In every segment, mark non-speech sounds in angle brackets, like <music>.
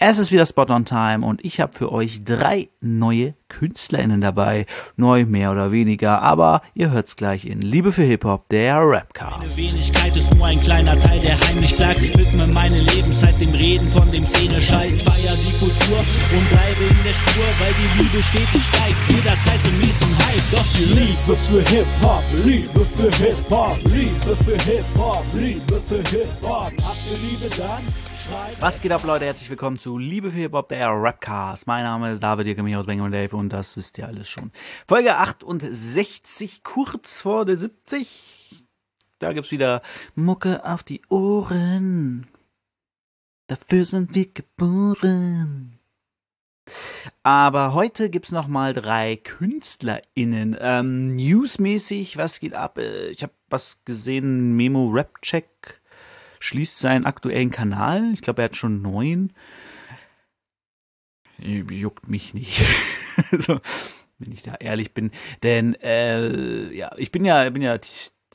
Es ist wieder Spot on Time und ich habe für euch drei neue KünstlerInnen dabei. Neu, mehr oder weniger, aber ihr hört's gleich in Liebe für Hip-Hop, der Rapcast. Meine Wenigkeit ist nur ein kleiner Teil, der heimlich bleibt. Widme meine Lebenszeit dem Reden von dem Szene-Scheiß. Feier die Kultur und bleibe in der Spur, weil die Liebe stetig steigt. Jederzeit zum miesen Hype, doch die Liebe für Hip-Hop, Liebe für Hip-Hop, Liebe für Hip-Hop, Liebe für Hip-Hop. Habt ihr Liebe dann? Was geht ab, Leute? Herzlich willkommen zu Liebe für Hip-Hop, der Rapcast. Mein Name ist David, ihr kennt mich aus Bang Dave und das wisst ihr alles schon. Folge 68, kurz vor der 70. Da gibt's wieder Mucke auf die Ohren. Dafür sind wir geboren. Aber heute gibt's noch mal drei KünstlerInnen. Ähm, newsmäßig, was geht ab? Äh, Ich habe was gesehen, Memo Rap Check schließt seinen aktuellen Kanal. Ich glaube, er hat schon neun. Juckt mich nicht. <laughs> so, wenn ich da ehrlich bin. Denn äh, ja, ich bin ja, bin ja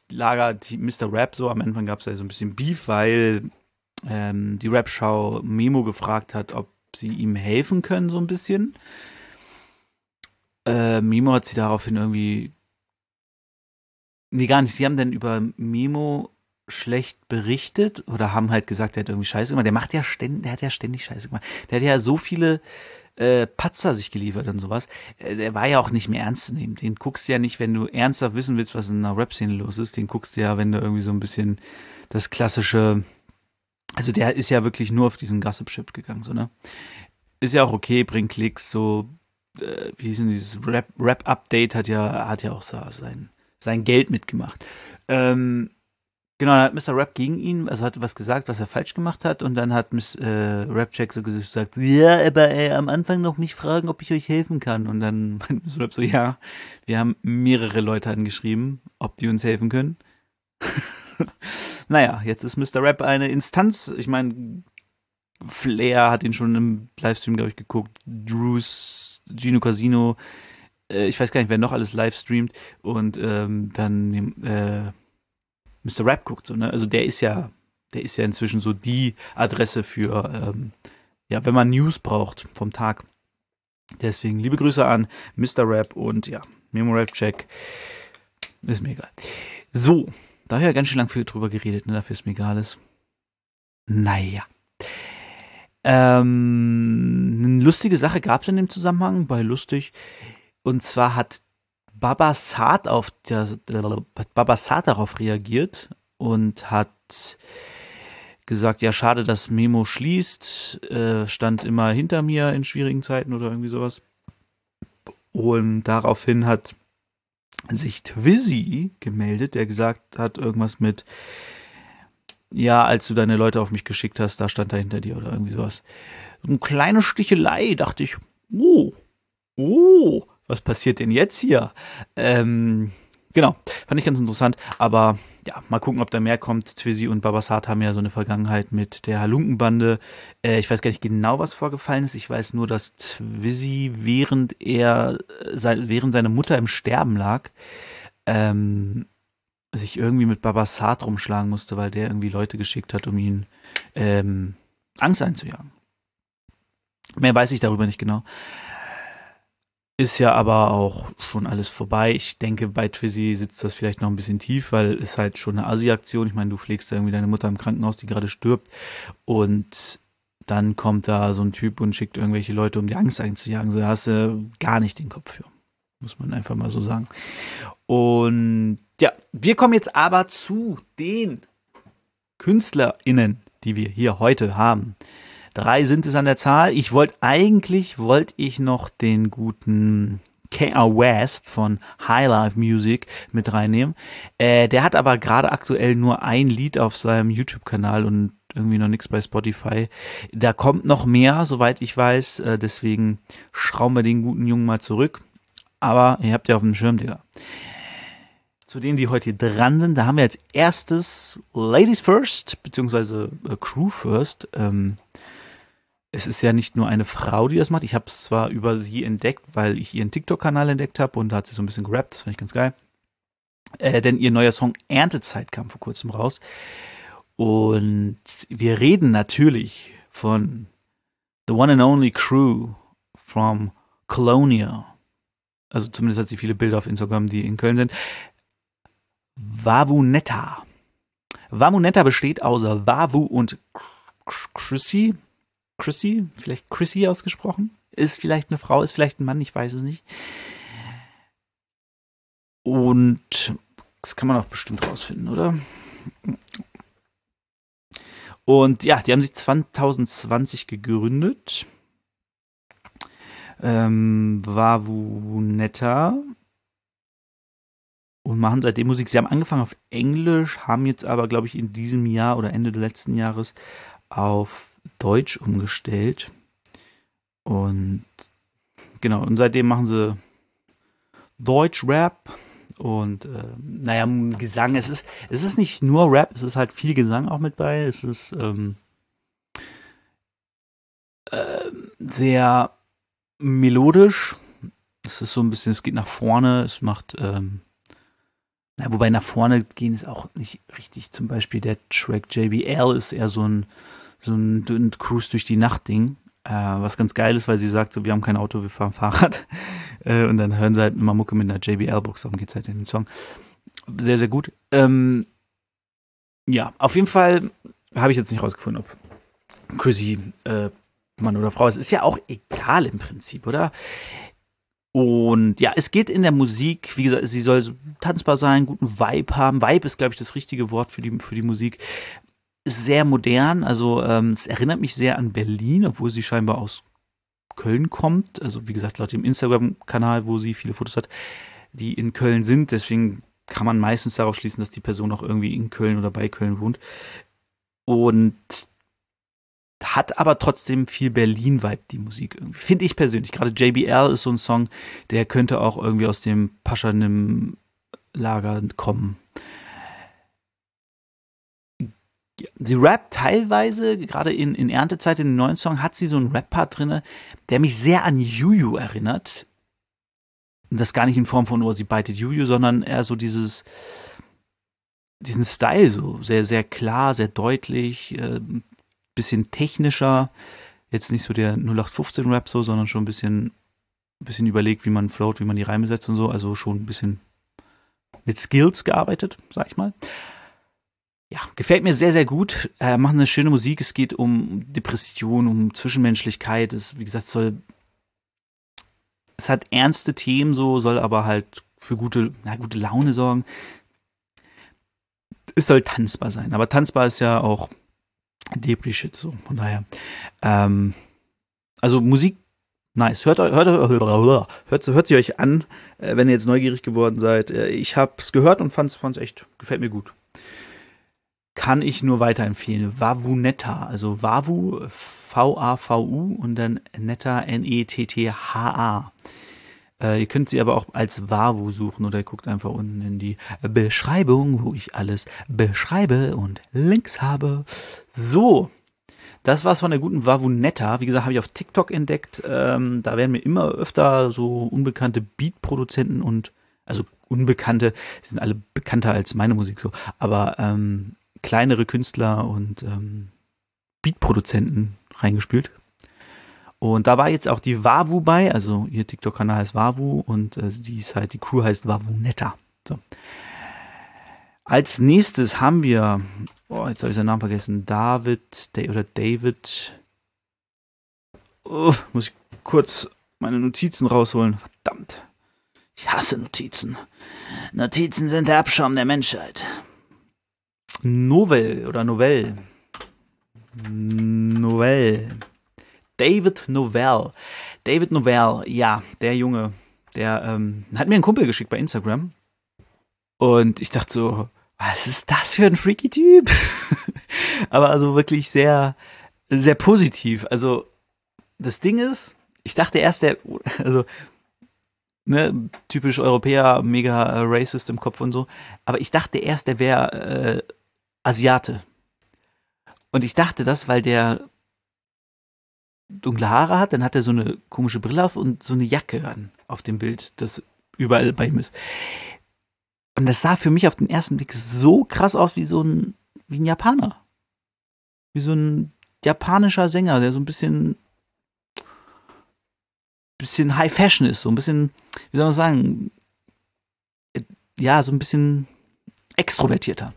Lager Mr. Rap so. Am Anfang gab es ja so ein bisschen Beef, weil ähm, die Rap-Show Memo gefragt hat, ob sie ihm helfen können, so ein bisschen. Äh, Memo hat sie daraufhin irgendwie. Nee, gar nicht. Sie haben dann über Memo schlecht berichtet oder haben halt gesagt, der hat irgendwie Scheiße gemacht. Der macht ja ständig, der hat ja ständig Scheiße gemacht. Der hat ja so viele äh, Patzer sich geliefert und sowas. Äh, der war ja auch nicht mehr ernst zu nehmen. Den guckst du ja nicht, wenn du ernsthaft wissen willst, was in einer Rap-Szene los ist. Den guckst du ja, wenn du irgendwie so ein bisschen das klassische, also der ist ja wirklich nur auf diesen Gossip-Ship gegangen, so, ne? Ist ja auch okay, bringt Klicks, so, äh, wie hieß denn dieses Rap- Rap-Update hat ja, hat ja auch so sein, sein Geld mitgemacht. Ähm, Genau, dann hat Mr. Rap gegen ihn, also hat was gesagt, was er falsch gemacht hat, und dann hat Miss äh, Rapcheck so gesagt, ja, aber äh, am Anfang noch mich fragen, ob ich euch helfen kann. Und dann <laughs> meint Mr. Rap so, ja, wir haben mehrere Leute angeschrieben, ob die uns helfen können. <laughs> naja, jetzt ist Mr. Rap eine Instanz. Ich meine, Flair hat ihn schon im Livestream, glaube ich, geguckt. Drews, Gino Casino, äh, ich weiß gar nicht, wer noch alles live streamt. Und ähm, dann äh, Mr. Rap guckt, so, ne? Also der ist ja, der ist ja inzwischen so die Adresse für, ähm, ja, wenn man News braucht vom Tag. Deswegen liebe Grüße an Mr. Rap und ja, Memo Rap Check. Ist mir egal. So, da habe ich ja ganz schön lang viel drüber geredet, ne? Dafür ist mir egal ist. Naja. Ähm, eine lustige Sache gab es in dem Zusammenhang, bei lustig. Und zwar hat Baba Saad auf der, hat Baba Saad darauf reagiert und hat gesagt, ja schade, dass Memo schließt, äh, stand immer hinter mir in schwierigen Zeiten oder irgendwie sowas. Und daraufhin hat sich Twizzy gemeldet, der gesagt hat irgendwas mit, ja, als du deine Leute auf mich geschickt hast, da stand er hinter dir oder irgendwie sowas. So eine kleine Stichelei, dachte ich, oh, oh, was passiert denn jetzt hier? Ähm, genau, fand ich ganz interessant, aber ja, mal gucken, ob da mehr kommt. Twizzy und Babasat haben ja so eine Vergangenheit mit der Halunkenbande. Äh, ich weiß gar nicht genau, was vorgefallen ist. Ich weiß nur, dass Twizzy, während er, äh, sei, während seine Mutter im Sterben lag, ähm, sich irgendwie mit Babasat rumschlagen musste, weil der irgendwie Leute geschickt hat, um ihn ähm, Angst einzujagen. Mehr weiß ich darüber nicht genau. Ist ja aber auch schon alles vorbei. Ich denke, bei Twizzy sitzt das vielleicht noch ein bisschen tief, weil es halt schon eine Asi-Aktion. Ich meine, du pflegst da irgendwie deine Mutter im Krankenhaus, die gerade stirbt. Und dann kommt da so ein Typ und schickt irgendwelche Leute, um die Angst einzujagen. So hast du gar nicht den Kopf für. Muss man einfach mal so sagen. Und ja, wir kommen jetzt aber zu den KünstlerInnen, die wir hier heute haben. Drei sind es an der Zahl. Ich wollte eigentlich, wollte ich noch den guten K.R. West von High Life Music mit reinnehmen. Äh, der hat aber gerade aktuell nur ein Lied auf seinem YouTube-Kanal und irgendwie noch nichts bei Spotify. Da kommt noch mehr, soweit ich weiß. Äh, deswegen schrauben wir den guten Jungen mal zurück. Aber ihr habt ja auf dem Schirm, Digga. Zu denen, die heute dran sind, da haben wir als erstes Ladies First, beziehungsweise äh, Crew First. Ähm, es ist ja nicht nur eine Frau, die das macht. Ich habe es zwar über sie entdeckt, weil ich ihren TikTok-Kanal entdeckt habe und da hat sie so ein bisschen gerappt, das fand ich ganz geil. Äh, denn ihr neuer Song Erntezeit kam vor kurzem raus. Und wir reden natürlich von The one and only crew from Colonia. Also zumindest hat sie viele Bilder auf Instagram, die in Köln sind. Wavunetta. Wavunetta besteht aus Wavu und Chrissy. Chrissy, vielleicht Chrissy ausgesprochen. Ist vielleicht eine Frau, ist vielleicht ein Mann, ich weiß es nicht. Und das kann man auch bestimmt rausfinden, oder? Und ja, die haben sich 2020 gegründet. Ähm, Wavunetta. Und machen seitdem Musik. Sie haben angefangen auf Englisch, haben jetzt aber, glaube ich, in diesem Jahr oder Ende des letzten Jahres auf Deutsch umgestellt. Und genau, und seitdem machen sie Deutsch-Rap und äh, naja, Gesang, es ist, es ist nicht nur Rap, es ist halt viel Gesang auch mit bei. Es ist ähm, äh, sehr melodisch. Es ist so ein bisschen, es geht nach vorne, es macht, ähm, na, wobei nach vorne gehen ist auch nicht richtig. Zum Beispiel der Track JBL ist eher so ein, so ein Cruise durch die Nacht Ding. Äh, was ganz geil ist, weil sie sagt, so, wir haben kein Auto, wir fahren <laughs> Fahrrad. Äh, und dann hören sie halt immer Mucke mit einer JBL-Box, darum geht's halt in den Song. Sehr, sehr gut. Ähm, ja, auf jeden Fall habe ich jetzt nicht rausgefunden, ob Chrissy äh, Mann oder Frau ist. Ist ja auch egal im Prinzip, oder? Und ja, es geht in der Musik, wie gesagt, sie soll tanzbar sein, guten Vibe haben. Vibe ist, glaube ich, das richtige Wort für die, für die Musik ist sehr modern, also ähm, es erinnert mich sehr an Berlin, obwohl sie scheinbar aus Köln kommt. Also wie gesagt, laut dem Instagram-Kanal, wo sie viele Fotos hat, die in Köln sind. Deswegen kann man meistens darauf schließen, dass die Person auch irgendwie in Köln oder bei Köln wohnt. Und hat aber trotzdem viel Berlin-Vibe, die Musik irgendwie. Finde ich persönlich. Gerade JBL ist so ein Song, der könnte auch irgendwie aus dem Paschanim-Lager kommen sie rappt teilweise, gerade in, in Erntezeit, in den neuen Song, hat sie so einen Rap-Part drin, der mich sehr an Juju erinnert. Und das gar nicht in Form von, oh, sie beitet Juju, sondern eher so dieses, diesen Style, so sehr, sehr klar, sehr deutlich, äh, bisschen technischer. Jetzt nicht so der 0815-Rap so, sondern schon ein bisschen, bisschen überlegt, wie man float, wie man die Reime setzt und so. Also schon ein bisschen mit Skills gearbeitet, sag ich mal ja, gefällt mir sehr, sehr gut. Äh, machen eine schöne Musik. Es geht um Depression, um Zwischenmenschlichkeit. Es, wie gesagt, soll. Es hat ernste Themen so, soll aber halt für gute, na, gute Laune sorgen. Es soll tanzbar sein. Aber tanzbar ist ja auch Depri-Shit, so. Von daher. Ähm, also Musik, nice. Hört, hört, hört, hört, sie euch an, äh, wenn ihr jetzt neugierig geworden seid. Äh, ich hab's gehört und fand's, fand's echt, gefällt mir gut kann ich nur weiterempfehlen. Wavunetta, also Wavu, V-A-V-U und dann Netta, N-E-T-T-H-A. Äh, ihr könnt sie aber auch als Wavu suchen oder ihr guckt einfach unten in die Beschreibung, wo ich alles beschreibe und Links habe. So, das war's von der guten Wavunetta. Wie gesagt, habe ich auf TikTok entdeckt. Ähm, da werden mir immer öfter so unbekannte Beat-Produzenten und also unbekannte, die sind alle bekannter als meine Musik so, aber ähm, kleinere Künstler und ähm, Beatproduzenten reingespült. Und da war jetzt auch die Wavu bei, also ihr TikTok-Kanal heißt Wavu und äh, die ist halt, die Crew heißt Wavunetta. So. Als nächstes haben wir, oh, jetzt habe ich seinen Namen vergessen, David oder David. Oh, muss ich kurz meine Notizen rausholen. Verdammt. Ich hasse Notizen. Notizen sind der Abschaum der Menschheit. Novel oder Novell. Novell. David Novell. David Novell, ja, der Junge, der ähm, hat mir einen Kumpel geschickt bei Instagram. Und ich dachte so, was ist das für ein freaky Typ? <laughs> Aber also wirklich sehr, sehr positiv. Also das Ding ist, ich dachte erst, der, also ne, typisch Europäer, mega äh, racist im Kopf und so. Aber ich dachte erst, der wäre äh, Asiate. Und ich dachte das, weil der dunkle Haare hat, dann hat er so eine komische Brille auf und so eine Jacke an auf dem Bild, das überall bei ihm ist. Und das sah für mich auf den ersten Blick so krass aus wie so ein, wie ein Japaner. Wie so ein japanischer Sänger, der so ein bisschen bisschen High Fashion ist, so ein bisschen, wie soll man sagen, ja, so ein bisschen extrovertierter.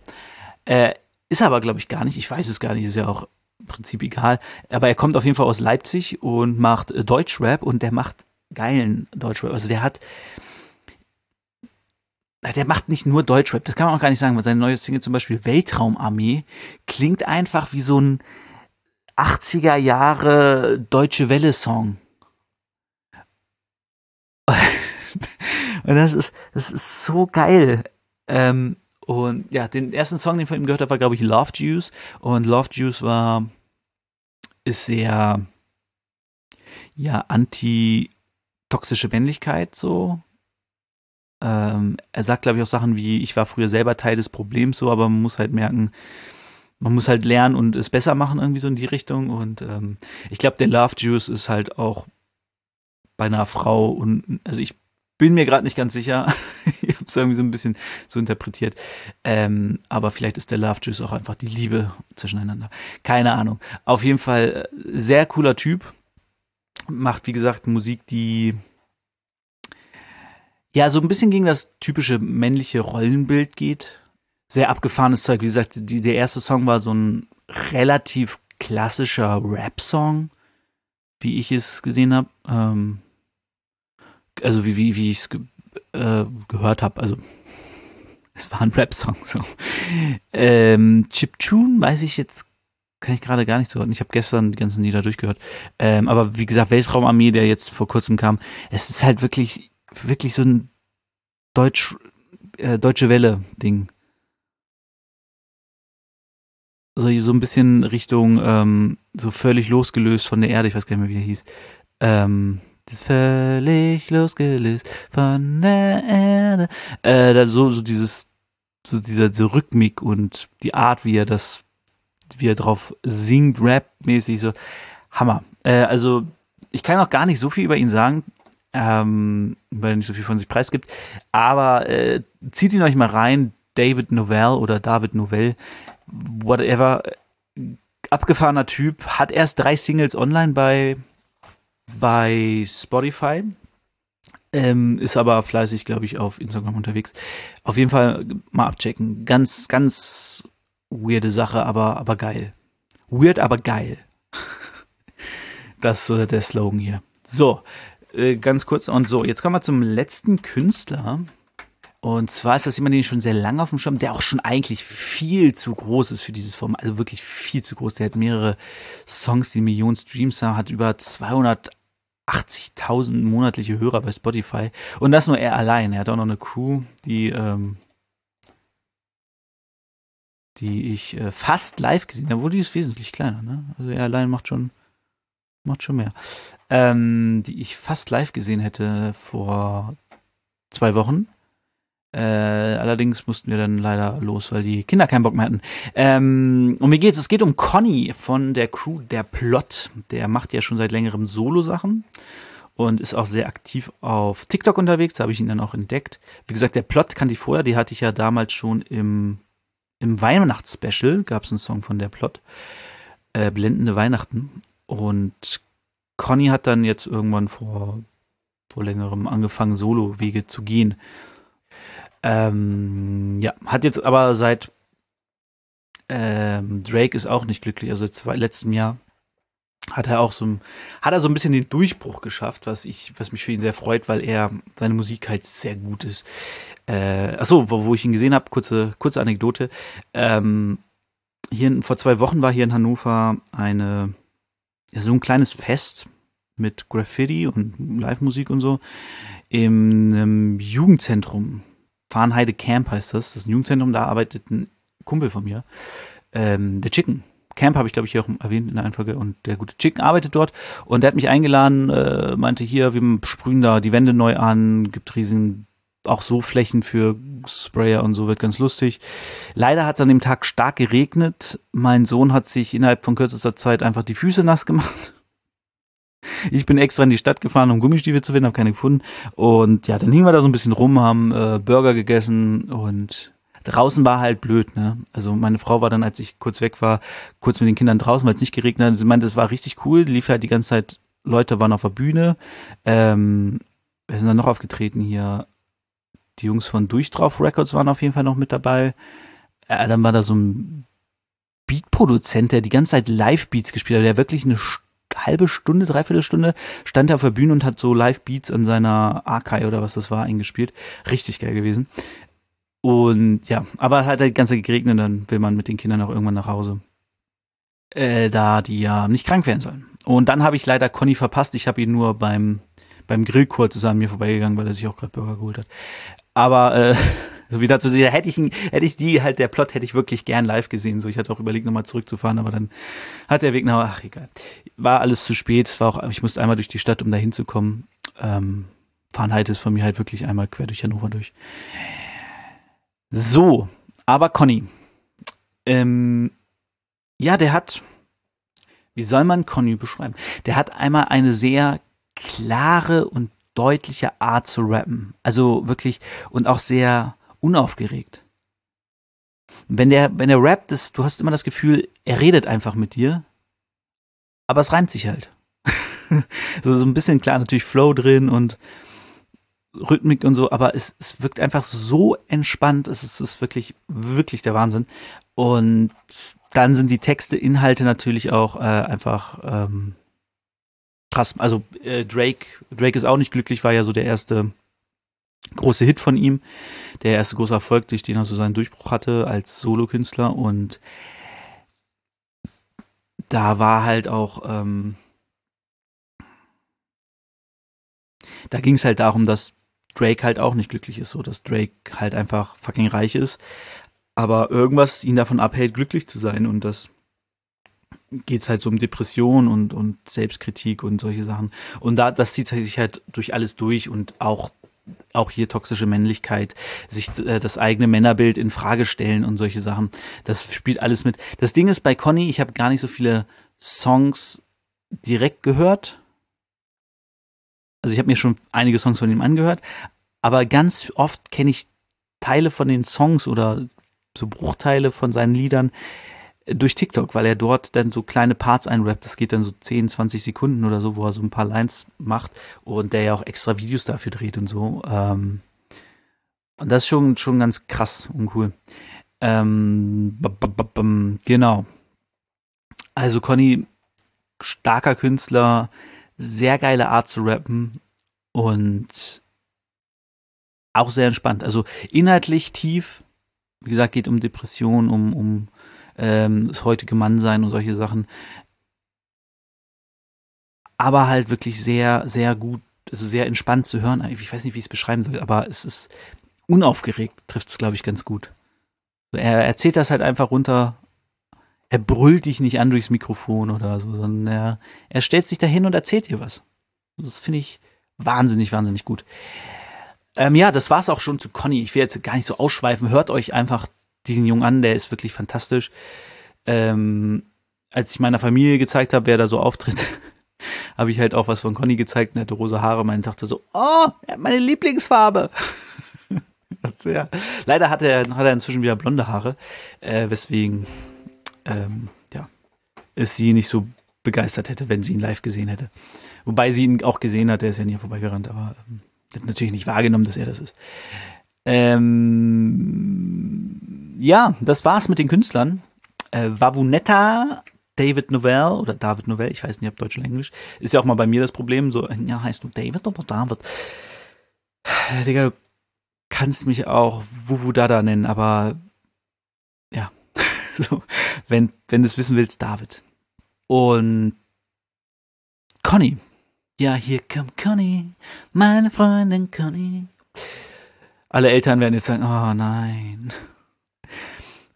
Äh, ist aber, glaube ich, gar nicht. Ich weiß es gar nicht, ist ja auch im Prinzip egal. Aber er kommt auf jeden Fall aus Leipzig und macht äh, Deutschrap und der macht geilen Deutschrap. Also der hat, der macht nicht nur Deutschrap, das kann man auch gar nicht sagen, weil seine neue Single zum Beispiel Weltraumarmee klingt einfach wie so ein 80er Jahre Deutsche Welle Song. <laughs> Und das ist, das ist so geil. Ähm, und ja, den ersten Song, den ich von ihm gehört habe, war, glaube ich, Love Juice. Und Love Juice war, ist sehr, ja, anti-toxische Männlichkeit so. Ähm, er sagt, glaube ich, auch Sachen wie, ich war früher selber Teil des Problems so, aber man muss halt merken, man muss halt lernen und es besser machen, irgendwie so in die Richtung. Und ähm, ich glaube, der Love Juice ist halt auch bei einer Frau und also ich bin mir gerade nicht ganz sicher. <laughs> habe es irgendwie so ein bisschen so interpretiert. Ähm, aber vielleicht ist der Love Juice auch einfach die Liebe zwischeneinander. Keine Ahnung. Auf jeden Fall äh, sehr cooler Typ. Macht, wie gesagt, Musik, die ja so ein bisschen gegen das typische männliche Rollenbild geht. Sehr abgefahrenes Zeug. Wie gesagt, die, der erste Song war so ein relativ klassischer Rap-Song, wie ich es gesehen habe. Ähm, also wie, wie, wie ich es äh, gehört habe, also <laughs> es war ein Rap-Song. So. Ähm, Chiptune weiß ich jetzt, kann ich gerade gar nicht so. Ich habe gestern die ganzen Lieder durchgehört. Ähm, aber wie gesagt, Weltraumarmee, der jetzt vor kurzem kam, es ist halt wirklich, wirklich so ein Deutsch, äh, Deutsche Welle-Ding. So, so ein bisschen Richtung, ähm, so völlig losgelöst von der Erde, ich weiß gar nicht mehr, wie er hieß. Ähm, das völlig losgelöst von der Erde. Äh, da so, so dieses, so dieser so Rhythmik und die Art, wie er das, wie er drauf singt, Rap-mäßig, so Hammer. Äh, also ich kann auch gar nicht so viel über ihn sagen, ähm, weil er nicht so viel von sich preisgibt. Aber äh, zieht ihn euch mal rein, David Novell oder David Novell, whatever. Abgefahrener Typ, hat erst drei Singles online bei bei Spotify. Ähm, ist aber fleißig, glaube ich, auf Instagram unterwegs. Auf jeden Fall mal abchecken. Ganz, ganz weirde Sache, aber, aber geil. Weird, aber geil. <laughs> das ist äh, der Slogan hier. So, äh, ganz kurz und so. Jetzt kommen wir zum letzten Künstler. Und zwar ist das jemand, den ich schon sehr lange auf dem Schirm, der auch schon eigentlich viel zu groß ist für dieses Format. Also wirklich viel zu groß. Der hat mehrere Songs, die Millionen Streams haben, hat über 280.000 monatliche Hörer bei Spotify. Und das nur er allein. Er hat auch noch eine Crew, die, ähm, die ich äh, fast live gesehen habe. Wo die ist wesentlich kleiner, ne? Also er allein macht schon, macht schon mehr. Ähm, die ich fast live gesehen hätte vor zwei Wochen. Äh, allerdings mussten wir dann leider los, weil die Kinder keinen Bock mehr hatten. Ähm, und mir geht's, es geht um Conny von der Crew Der Plot. Der macht ja schon seit längerem Solo-Sachen und ist auch sehr aktiv auf TikTok unterwegs. Da habe ich ihn dann auch entdeckt. Wie gesagt, der Plot kannte ich vorher. Die hatte ich ja damals schon im, im Weihnachtsspecial. Gab es einen Song von der Plot. Äh, Blendende Weihnachten. Und Conny hat dann jetzt irgendwann vor, vor längerem angefangen, Solo-Wege zu gehen. Ähm, ja, hat jetzt aber seit ähm, Drake ist auch nicht glücklich, also seit letztem Jahr hat er auch so hat er so ein bisschen den Durchbruch geschafft, was ich, was mich für ihn sehr freut, weil er seine Musik halt sehr gut ist. Äh, achso, wo, wo ich ihn gesehen habe, kurze, kurze Anekdote. Ähm, hier vor zwei Wochen war hier in Hannover eine, ja, so ein kleines Fest mit Graffiti und Live-Musik und so im, im Jugendzentrum Farnheide Camp heißt das. Das ist ein Jugendzentrum, da arbeitet ein Kumpel von mir. Ähm, der Chicken. Camp habe ich, glaube ich, hier auch erwähnt in der Einfolge. Und der gute Chicken arbeitet dort. Und der hat mich eingeladen, äh, meinte hier, wir sprühen da die Wände neu an, gibt riesigen auch so Flächen für Sprayer und so wird ganz lustig. Leider hat es an dem Tag stark geregnet. Mein Sohn hat sich innerhalb von kürzester Zeit einfach die Füße nass gemacht. Ich bin extra in die Stadt gefahren, um Gummistiefel zu finden, habe keine gefunden. Und ja, dann hingen wir da so ein bisschen rum, haben äh, Burger gegessen und draußen war halt blöd, ne? Also meine Frau war dann, als ich kurz weg war, kurz mit den Kindern draußen, weil es nicht geregnet hat. Sie meinte, es war richtig cool, lief halt die ganze Zeit Leute waren auf der Bühne. Ähm, wir sind dann noch aufgetreten hier. Die Jungs von Durchdrauf Records waren auf jeden Fall noch mit dabei. Äh, dann war da so ein Beatproduzent, der die ganze Zeit Live-Beats gespielt hat, der wirklich eine halbe Stunde, dreiviertel Stunde stand er auf der Bühne und hat so Live-Beats an seiner Arkai oder was das war eingespielt. Richtig geil gewesen. Und ja, aber hat halt ganze geregnet, dann will man mit den Kindern auch irgendwann nach Hause. Äh, da die ja nicht krank werden sollen. Und dann habe ich leider Conny verpasst. Ich habe ihn nur beim, beim Grill kurz ist an mir vorbeigegangen, weil er sich auch gerade Burger geholt hat. Aber äh, <laughs> so wie dazu, hätte ich, hätte ich die halt, der Plot hätte ich wirklich gern live gesehen. So, ich hatte auch überlegt, nochmal zurückzufahren, aber dann hat der Weg nach, ach egal. War alles zu spät. Es war auch, ich musste einmal durch die Stadt, um da hinzukommen. Ähm, Fahrenheit ist von mir halt wirklich einmal quer durch Hannover durch. So, aber Conny. Ähm, ja, der hat, wie soll man Conny beschreiben? Der hat einmal eine sehr klare und deutliche Art zu rappen. Also wirklich und auch sehr unaufgeregt. Wenn der, wenn er rappt, ist, du hast immer das Gefühl, er redet einfach mit dir, aber es reimt sich halt. <laughs> so, so ein bisschen klar natürlich Flow drin und Rhythmik und so, aber es, es wirkt einfach so entspannt. Es ist, es ist wirklich, wirklich der Wahnsinn. Und dann sind die Texte, Inhalte natürlich auch äh, einfach ähm, krass. Also äh, Drake, Drake ist auch nicht glücklich, war ja so der erste große Hit von ihm, der erste große Erfolg, durch den er so seinen Durchbruch hatte als Solokünstler. Und da war halt auch ähm, da ging es halt darum, dass Drake halt auch nicht glücklich ist, so dass Drake halt einfach fucking reich ist, aber irgendwas ihn davon abhält, glücklich zu sein. Und das geht's halt so um Depression und, und Selbstkritik und solche Sachen. Und da, das zieht sich halt durch alles durch. Und auch, auch hier toxische Männlichkeit, sich äh, das eigene Männerbild in Frage stellen und solche Sachen. Das spielt alles mit. Das Ding ist bei Conny, ich habe gar nicht so viele Songs direkt gehört. Also ich habe mir schon einige Songs von ihm angehört, aber ganz oft kenne ich Teile von den Songs oder so Bruchteile von seinen Liedern, durch TikTok, weil er dort dann so kleine Parts einrappt. Das geht dann so 10, 20 Sekunden oder so, wo er so ein paar Lines macht und der ja auch extra Videos dafür dreht und so. Ähm, und das ist schon, schon ganz krass und cool. Ähm, genau. Also Conny, starker Künstler, sehr geile Art zu rappen und auch sehr entspannt. Also inhaltlich tief. Wie gesagt, geht um Depression, um, um ähm, das heutige Mannsein und solche Sachen. Aber halt wirklich sehr, sehr gut, also sehr entspannt zu hören. Ich weiß nicht, wie ich es beschreiben soll, aber es ist unaufgeregt, trifft es, glaube ich, ganz gut. Er erzählt das halt einfach runter. Er brüllt dich nicht an durchs Mikrofon oder so, sondern er, er stellt sich dahin und erzählt dir was. Das finde ich wahnsinnig, wahnsinnig gut. Ähm, ja, das war's auch schon zu Conny. Ich will jetzt gar nicht so ausschweifen. Hört euch einfach diesen Jungen an, der ist wirklich fantastisch. Ähm, als ich meiner Familie gezeigt habe, wer da so auftritt, <laughs> habe ich halt auch was von Conny gezeigt und hatte rosa Haare. Meine Tochter so, oh, er hat meine Lieblingsfarbe. <laughs> ja. Leider hat er, hat er inzwischen wieder blonde Haare, äh, weswegen ähm, ja, es sie nicht so begeistert hätte, wenn sie ihn live gesehen hätte. Wobei sie ihn auch gesehen hat, der ist ja nie vorbeigerannt, aber ähm, hat natürlich nicht wahrgenommen, dass er das ist. Ähm, ja, das war's mit den Künstlern. Äh, Wabunetta, David Novell oder David Novell, ich weiß nicht, ob Deutsch oder Englisch, ist ja auch mal bei mir das Problem, so, ja, heißt du David oder David? Digga, du kannst mich auch Wuvu Dada nennen, aber ja, <laughs> so, wenn, wenn du es wissen willst, David. Und Conny. Ja, hier kommt Conny, meine Freundin Conny. Alle Eltern werden jetzt sagen, oh nein.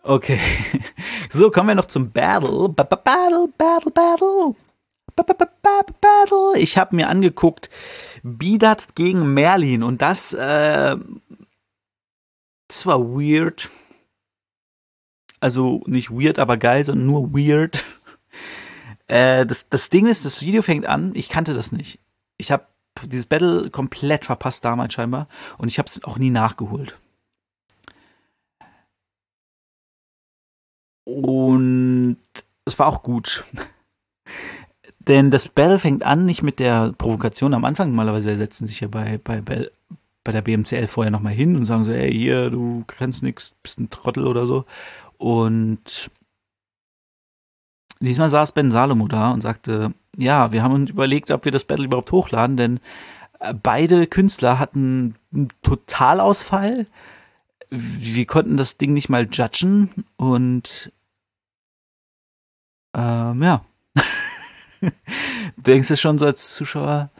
Okay. <laughs> So, kommen wir noch zum Battle. Battle, Battle, Battle. Battle. Ich habe mir angeguckt, Bidat gegen Merlin und das, äh, das war weird. Also nicht weird, aber geil, sondern nur weird. <laughs> Äh, das, das Ding ist, das Video fängt an, ich kannte das nicht. Ich habe dieses Battle komplett verpasst damals scheinbar und ich habe es auch nie nachgeholt. Und es war auch gut. Denn das Battle fängt an nicht mit der Provokation am Anfang. Normalerweise setzen sich ja bei, bei, bei, der BMCL vorher nochmal hin und sagen so, ey, hier, du kannst nix, bist ein Trottel oder so. Und diesmal saß Ben Salomo da und sagte, ja, wir haben uns überlegt, ob wir das Battle überhaupt hochladen, denn äh, beide Künstler hatten einen Totalausfall. Wir konnten das Ding nicht mal judgen und ähm, ja. <laughs> denkst du schon so als Zuschauer,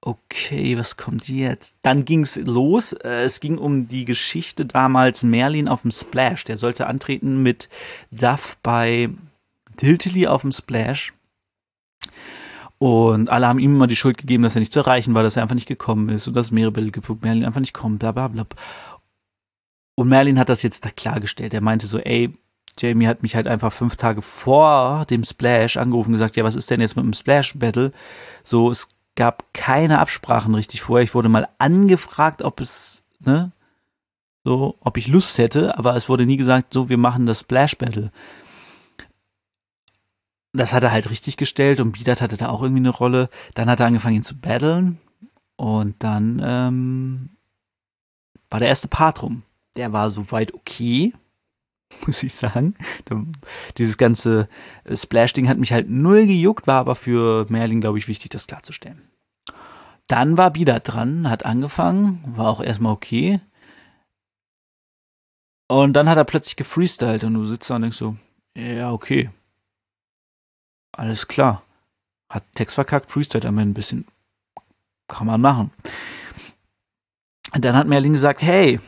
okay, was kommt jetzt? Dann ging's los. Äh, es ging um die Geschichte damals Merlin auf dem Splash. Der sollte antreten mit Duff bei Tiltily auf dem Splash. Und alle haben ihm immer die Schuld gegeben, dass er nicht zu erreichen war, dass er einfach nicht gekommen ist und dass Mirabel Merlin einfach nicht kommt, bla bla bla. Und Merlin hat das jetzt da klargestellt. Er meinte so, ey, Jamie hat mich halt einfach fünf Tage vor dem Splash angerufen und gesagt, ja, was ist denn jetzt mit dem Splash-Battle? So, es gab keine Absprachen richtig vorher. Ich wurde mal angefragt, ob es, ne, so, ob ich Lust hätte, aber es wurde nie gesagt, so, wir machen das Splash-Battle das hat er halt richtig gestellt und Bidat hatte da auch irgendwie eine Rolle. Dann hat er angefangen, ihn zu battlen und dann ähm, war der erste Part rum. Der war soweit okay, <laughs> muss ich sagen. Dieses ganze Splash-Ding hat mich halt null gejuckt, war aber für Merlin, glaube ich, wichtig, das klarzustellen. Dann war Bidat dran, hat angefangen, war auch erstmal okay. Und dann hat er plötzlich gefreestylt und du sitzt da und denkst so, ja, okay, alles klar. Hat Text verkackt, Freestyle am Ende ein bisschen. Kann man machen. Und dann hat Merlin gesagt, hey,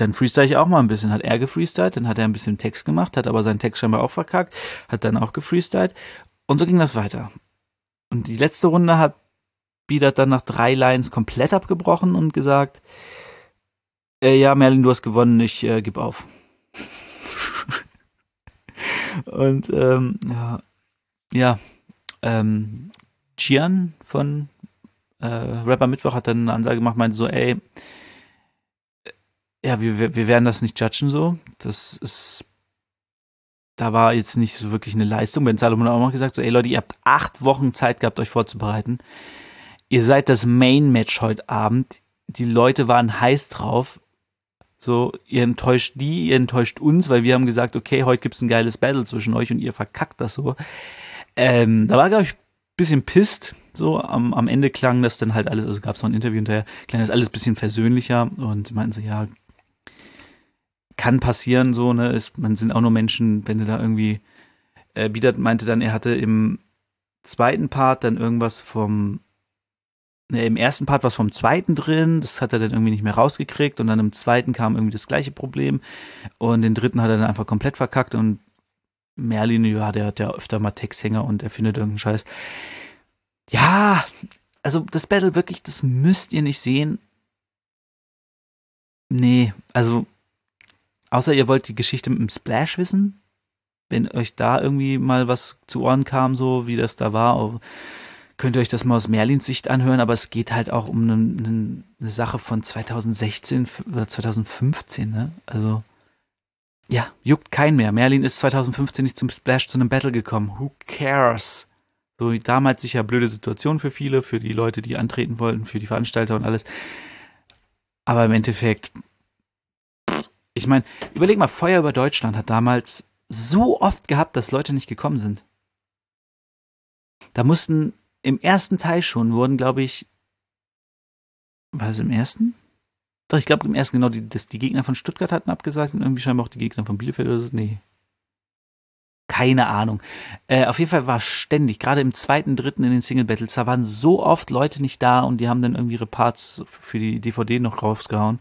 dann freestyle ich auch mal ein bisschen. Hat er gefreestylt, dann hat er ein bisschen Text gemacht, hat aber seinen Text scheinbar auch verkackt, hat dann auch gefreestylt. Und so ging das weiter. Und die letzte Runde hat Biedert dann nach drei Lines komplett abgebrochen und gesagt, äh, ja, Merlin, du hast gewonnen, ich äh, gebe auf. <laughs> und ähm, ja, ja, ähm, Chian von äh, Rapper Mittwoch hat dann eine Ansage gemacht, meinte so, ey, ja, wir, wir werden das nicht judgen so. Das ist, da war jetzt nicht so wirklich eine Leistung. Ben Salomon hat auch noch gesagt, so, ey Leute, ihr habt acht Wochen Zeit gehabt, euch vorzubereiten. Ihr seid das Main-Match heute Abend. Die Leute waren heiß drauf. So, ihr enttäuscht die, ihr enttäuscht uns, weil wir haben gesagt, okay, heute gibt's ein geiles Battle zwischen euch und ihr verkackt das so. Ähm, da war, glaube ich, ein bisschen pisst. So, am, am Ende klang das dann halt alles, also gab es noch ein Interview hinterher, klang das alles ein bisschen versöhnlicher und meinten so, ja, kann passieren, so, ne, ist, man sind auch nur Menschen, wenn du da irgendwie, äh, Biedert meinte dann, er hatte im zweiten Part dann irgendwas vom, ne, im ersten Part was vom zweiten drin, das hat er dann irgendwie nicht mehr rausgekriegt und dann im zweiten kam irgendwie das gleiche Problem und den dritten hat er dann einfach komplett verkackt und Merlin, ja, der hat ja öfter mal Texthänger und er findet irgendeinen Scheiß. Ja, also das Battle wirklich, das müsst ihr nicht sehen. Nee, also außer ihr wollt die Geschichte mit dem Splash wissen, wenn euch da irgendwie mal was zu Ohren kam, so wie das da war, könnt ihr euch das mal aus Merlins Sicht anhören, aber es geht halt auch um eine, eine, Sache von 2016 oder 2015, ne? Also ja, juckt kein mehr. Merlin ist 2015 nicht zum Splash zu einem Battle gekommen. Who cares? So damals sicher blöde Situation für viele, für die Leute, die antreten wollten, für die Veranstalter und alles. Aber im Endeffekt, ich meine, überleg mal, Feuer über Deutschland hat damals so oft gehabt, dass Leute nicht gekommen sind. Da mussten im ersten Teil schon wurden, glaube ich, war es im ersten? Doch, ich glaube im ersten genau, die, das, die Gegner von Stuttgart hatten abgesagt und irgendwie scheinbar auch die Gegner von Bielefeld oder so. Nee. Keine Ahnung. Äh, auf jeden Fall war ständig, gerade im zweiten, dritten in den Single Battles, da waren so oft Leute nicht da und die haben dann irgendwie ihre Parts für die DVD noch rausgehauen.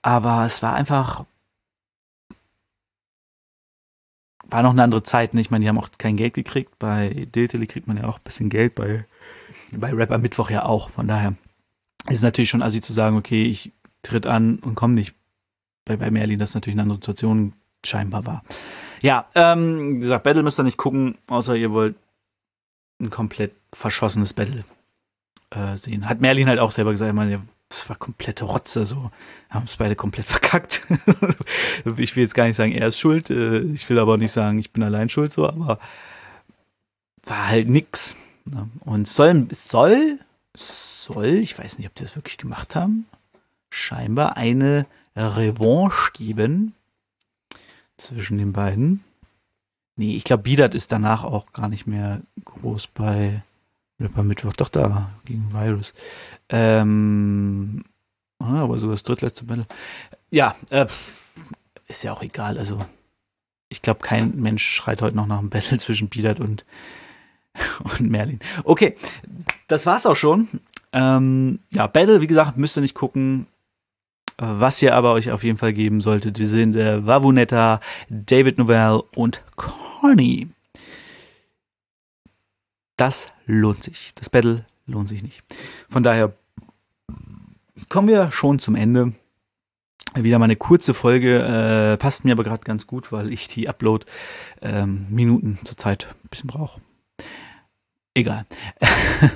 Aber es war einfach. War noch eine andere Zeit. Ne? Ich meine, die haben auch kein Geld gekriegt. Bei Diltily kriegt man ja auch ein bisschen Geld. Bei, bei Rapper Mittwoch ja auch. Von daher ist es natürlich schon assi zu sagen, okay, ich tritt an und komm nicht. Bei, bei Merlin das natürlich eine andere Situation scheinbar war. Ja, ähm, wie gesagt, Battle müsst ihr nicht gucken, außer ihr wollt ein komplett verschossenes Battle äh, sehen. Hat Merlin halt auch selber gesagt, ich meine, das war komplette Rotze, so. Haben es beide komplett <laughs> verkackt. ich will jetzt gar nicht sagen, er ist schuld. Äh, ich will aber auch nicht sagen, ich bin allein schuld, so, aber war halt nix. Ne? Und soll, soll, soll, ich weiß nicht, ob die das wirklich gemacht haben, scheinbar eine Revanche geben zwischen den beiden. Nee, ich glaube, Bidat ist danach auch gar nicht mehr groß bei Rapper Mittwoch. Doch da, gegen Virus. Ähm, ah, aber sogar das drittletzte Battle. Ja, äh, ist ja auch egal. Also, ich glaube, kein Mensch schreit heute noch nach einem Battle <laughs> zwischen Bidat und, und Merlin. Okay, das war's auch schon. Ähm, ja, Battle, wie gesagt, müsst ihr nicht gucken. Was ihr aber euch auf jeden Fall geben solltet, die sind äh, Vavunetta, David Novell und Conny. Das lohnt sich. Das Battle lohnt sich nicht. Von daher kommen wir schon zum Ende. Wieder mal eine kurze Folge, äh, passt mir aber gerade ganz gut, weil ich die Upload-Minuten ähm, zurzeit ein bisschen brauche. Egal. <laughs>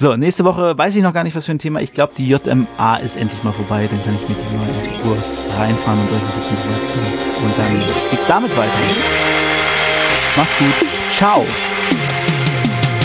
So, nächste Woche weiß ich noch gar nicht, was für ein Thema. Ich glaube, die JMA ist endlich mal vorbei. Dann kann ich mit dir mal ins Uhr reinfahren und euch ein bisschen drüber erzählen. Und dann geht's damit weiter. Macht's gut. Ciao.